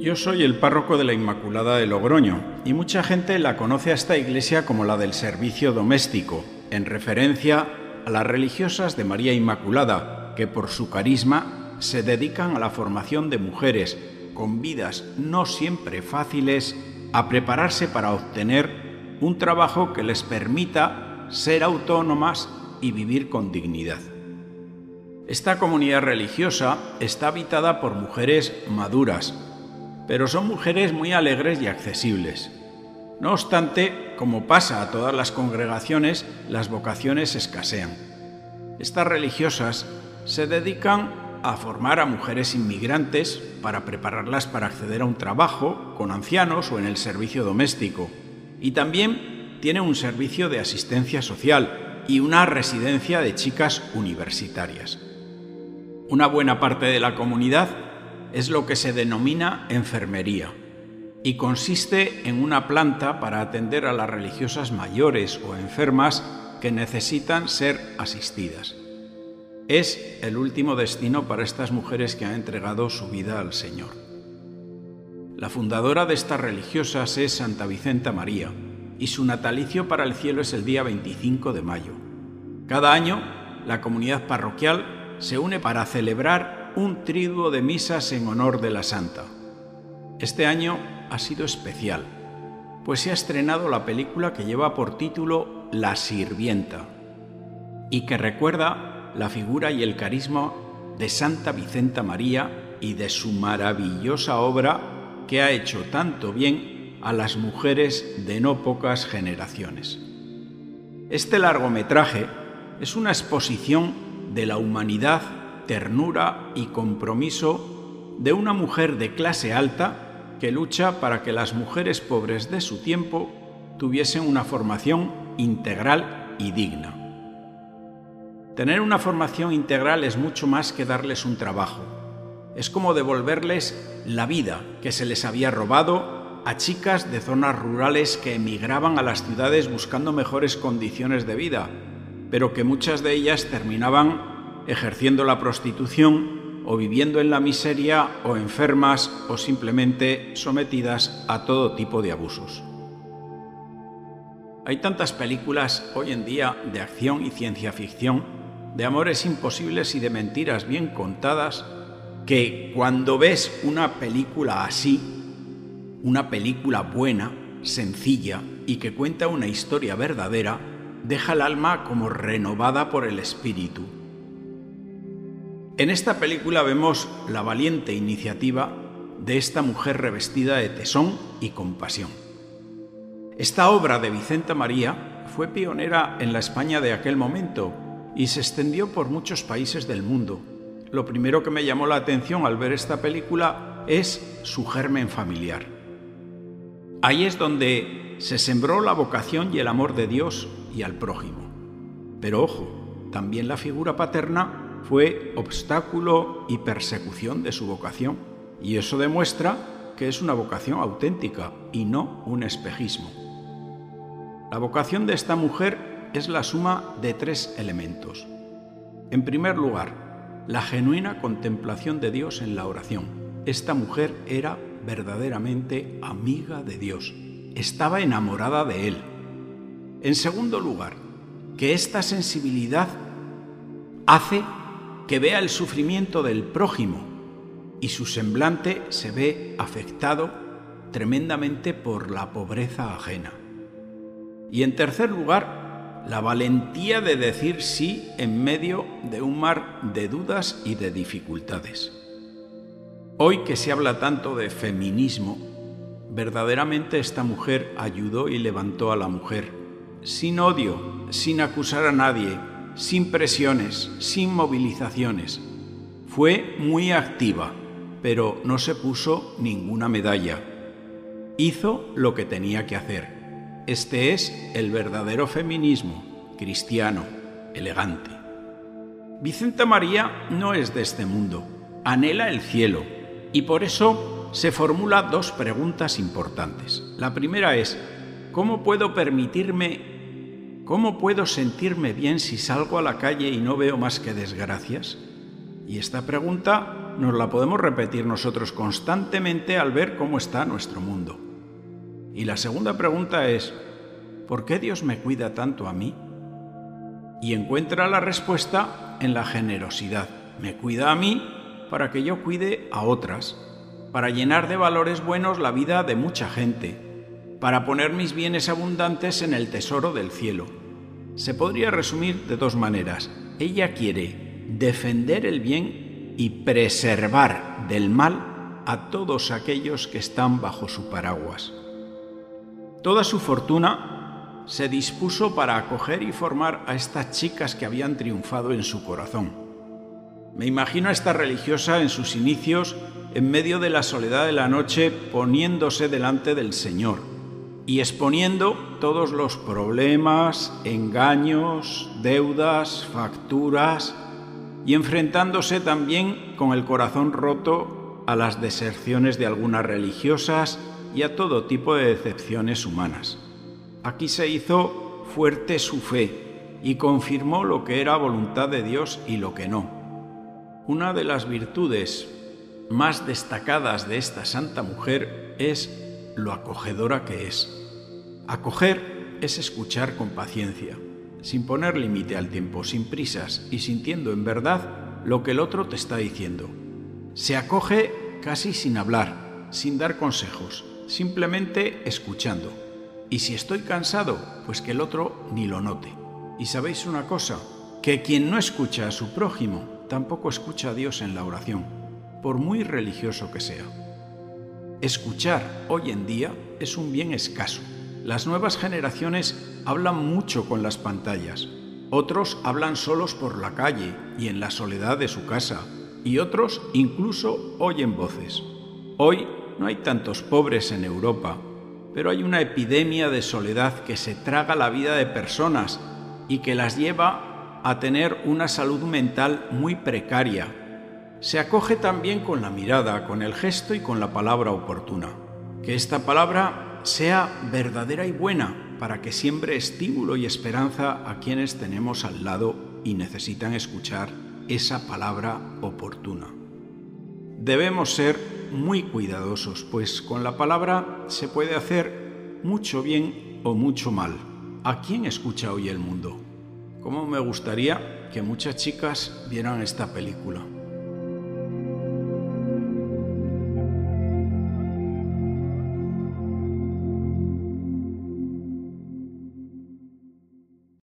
Yo soy el párroco de la Inmaculada de Logroño y mucha gente la conoce a esta iglesia como la del servicio doméstico, en referencia a las religiosas de María Inmaculada, que por su carisma se dedican a la formación de mujeres con vidas no siempre fáciles a prepararse para obtener un trabajo que les permita ser autónomas y vivir con dignidad. Esta comunidad religiosa está habitada por mujeres maduras, pero son mujeres muy alegres y accesibles. No obstante, como pasa a todas las congregaciones, las vocaciones escasean. Estas religiosas se dedican a formar a mujeres inmigrantes para prepararlas para acceder a un trabajo con ancianos o en el servicio doméstico. Y también tienen un servicio de asistencia social y una residencia de chicas universitarias. Una buena parte de la comunidad es lo que se denomina enfermería y consiste en una planta para atender a las religiosas mayores o enfermas que necesitan ser asistidas. Es el último destino para estas mujeres que han entregado su vida al Señor. La fundadora de estas religiosas es Santa Vicenta María y su natalicio para el cielo es el día 25 de mayo. Cada año, la comunidad parroquial se une para celebrar un triduo de misas en honor de la Santa. Este año ha sido especial, pues se ha estrenado la película que lleva por título La Sirvienta y que recuerda la figura y el carisma de Santa Vicenta María y de su maravillosa obra que ha hecho tanto bien a las mujeres de no pocas generaciones. Este largometraje es una exposición de la humanidad ternura y compromiso de una mujer de clase alta que lucha para que las mujeres pobres de su tiempo tuviesen una formación integral y digna. Tener una formación integral es mucho más que darles un trabajo. Es como devolverles la vida que se les había robado a chicas de zonas rurales que emigraban a las ciudades buscando mejores condiciones de vida, pero que muchas de ellas terminaban ejerciendo la prostitución o viviendo en la miseria o enfermas o simplemente sometidas a todo tipo de abusos. Hay tantas películas hoy en día de acción y ciencia ficción, de amores imposibles y de mentiras bien contadas, que cuando ves una película así, una película buena, sencilla y que cuenta una historia verdadera, deja el alma como renovada por el espíritu en esta película vemos la valiente iniciativa de esta mujer revestida de tesón y compasión. Esta obra de Vicenta María fue pionera en la España de aquel momento y se extendió por muchos países del mundo. Lo primero que me llamó la atención al ver esta película es su germen familiar. Ahí es donde se sembró la vocación y el amor de Dios y al prójimo. Pero ojo, también la figura paterna fue obstáculo y persecución de su vocación. Y eso demuestra que es una vocación auténtica y no un espejismo. La vocación de esta mujer es la suma de tres elementos. En primer lugar, la genuina contemplación de Dios en la oración. Esta mujer era verdaderamente amiga de Dios, estaba enamorada de Él. En segundo lugar, que esta sensibilidad hace que vea el sufrimiento del prójimo y su semblante se ve afectado tremendamente por la pobreza ajena. Y en tercer lugar, la valentía de decir sí en medio de un mar de dudas y de dificultades. Hoy que se habla tanto de feminismo, verdaderamente esta mujer ayudó y levantó a la mujer, sin odio, sin acusar a nadie, sin presiones, sin movilizaciones. Fue muy activa, pero no se puso ninguna medalla. Hizo lo que tenía que hacer. Este es el verdadero feminismo, cristiano, elegante. Vicenta María no es de este mundo, anhela el cielo y por eso se formula dos preguntas importantes. La primera es, ¿cómo puedo permitirme ¿Cómo puedo sentirme bien si salgo a la calle y no veo más que desgracias? Y esta pregunta nos la podemos repetir nosotros constantemente al ver cómo está nuestro mundo. Y la segunda pregunta es, ¿por qué Dios me cuida tanto a mí? Y encuentra la respuesta en la generosidad. Me cuida a mí para que yo cuide a otras, para llenar de valores buenos la vida de mucha gente, para poner mis bienes abundantes en el tesoro del cielo. Se podría resumir de dos maneras. Ella quiere defender el bien y preservar del mal a todos aquellos que están bajo su paraguas. Toda su fortuna se dispuso para acoger y formar a estas chicas que habían triunfado en su corazón. Me imagino a esta religiosa en sus inicios, en medio de la soledad de la noche, poniéndose delante del Señor y exponiendo todos los problemas, engaños, deudas, facturas, y enfrentándose también con el corazón roto a las deserciones de algunas religiosas y a todo tipo de decepciones humanas. Aquí se hizo fuerte su fe y confirmó lo que era voluntad de Dios y lo que no. Una de las virtudes más destacadas de esta santa mujer es lo acogedora que es. Acoger es escuchar con paciencia, sin poner límite al tiempo, sin prisas y sintiendo en verdad lo que el otro te está diciendo. Se acoge casi sin hablar, sin dar consejos, simplemente escuchando. Y si estoy cansado, pues que el otro ni lo note. Y sabéis una cosa, que quien no escucha a su prójimo tampoco escucha a Dios en la oración, por muy religioso que sea. Escuchar hoy en día es un bien escaso. Las nuevas generaciones hablan mucho con las pantallas. Otros hablan solos por la calle y en la soledad de su casa. Y otros incluso oyen voces. Hoy no hay tantos pobres en Europa, pero hay una epidemia de soledad que se traga la vida de personas y que las lleva a tener una salud mental muy precaria se acoge también con la mirada, con el gesto y con la palabra oportuna. Que esta sea verdadera y buena para que siembre estímulo y esperanza a quienes tenemos al lado y necesitan escuchar esa palabra oportuna. Debemos ser muy cuidadosos, pues con la palabra se puede hacer mucho bien o mucho mal. ¿A quién escucha hoy el mundo? ¿Cómo me gustaría que muchas chicas vieran esta película?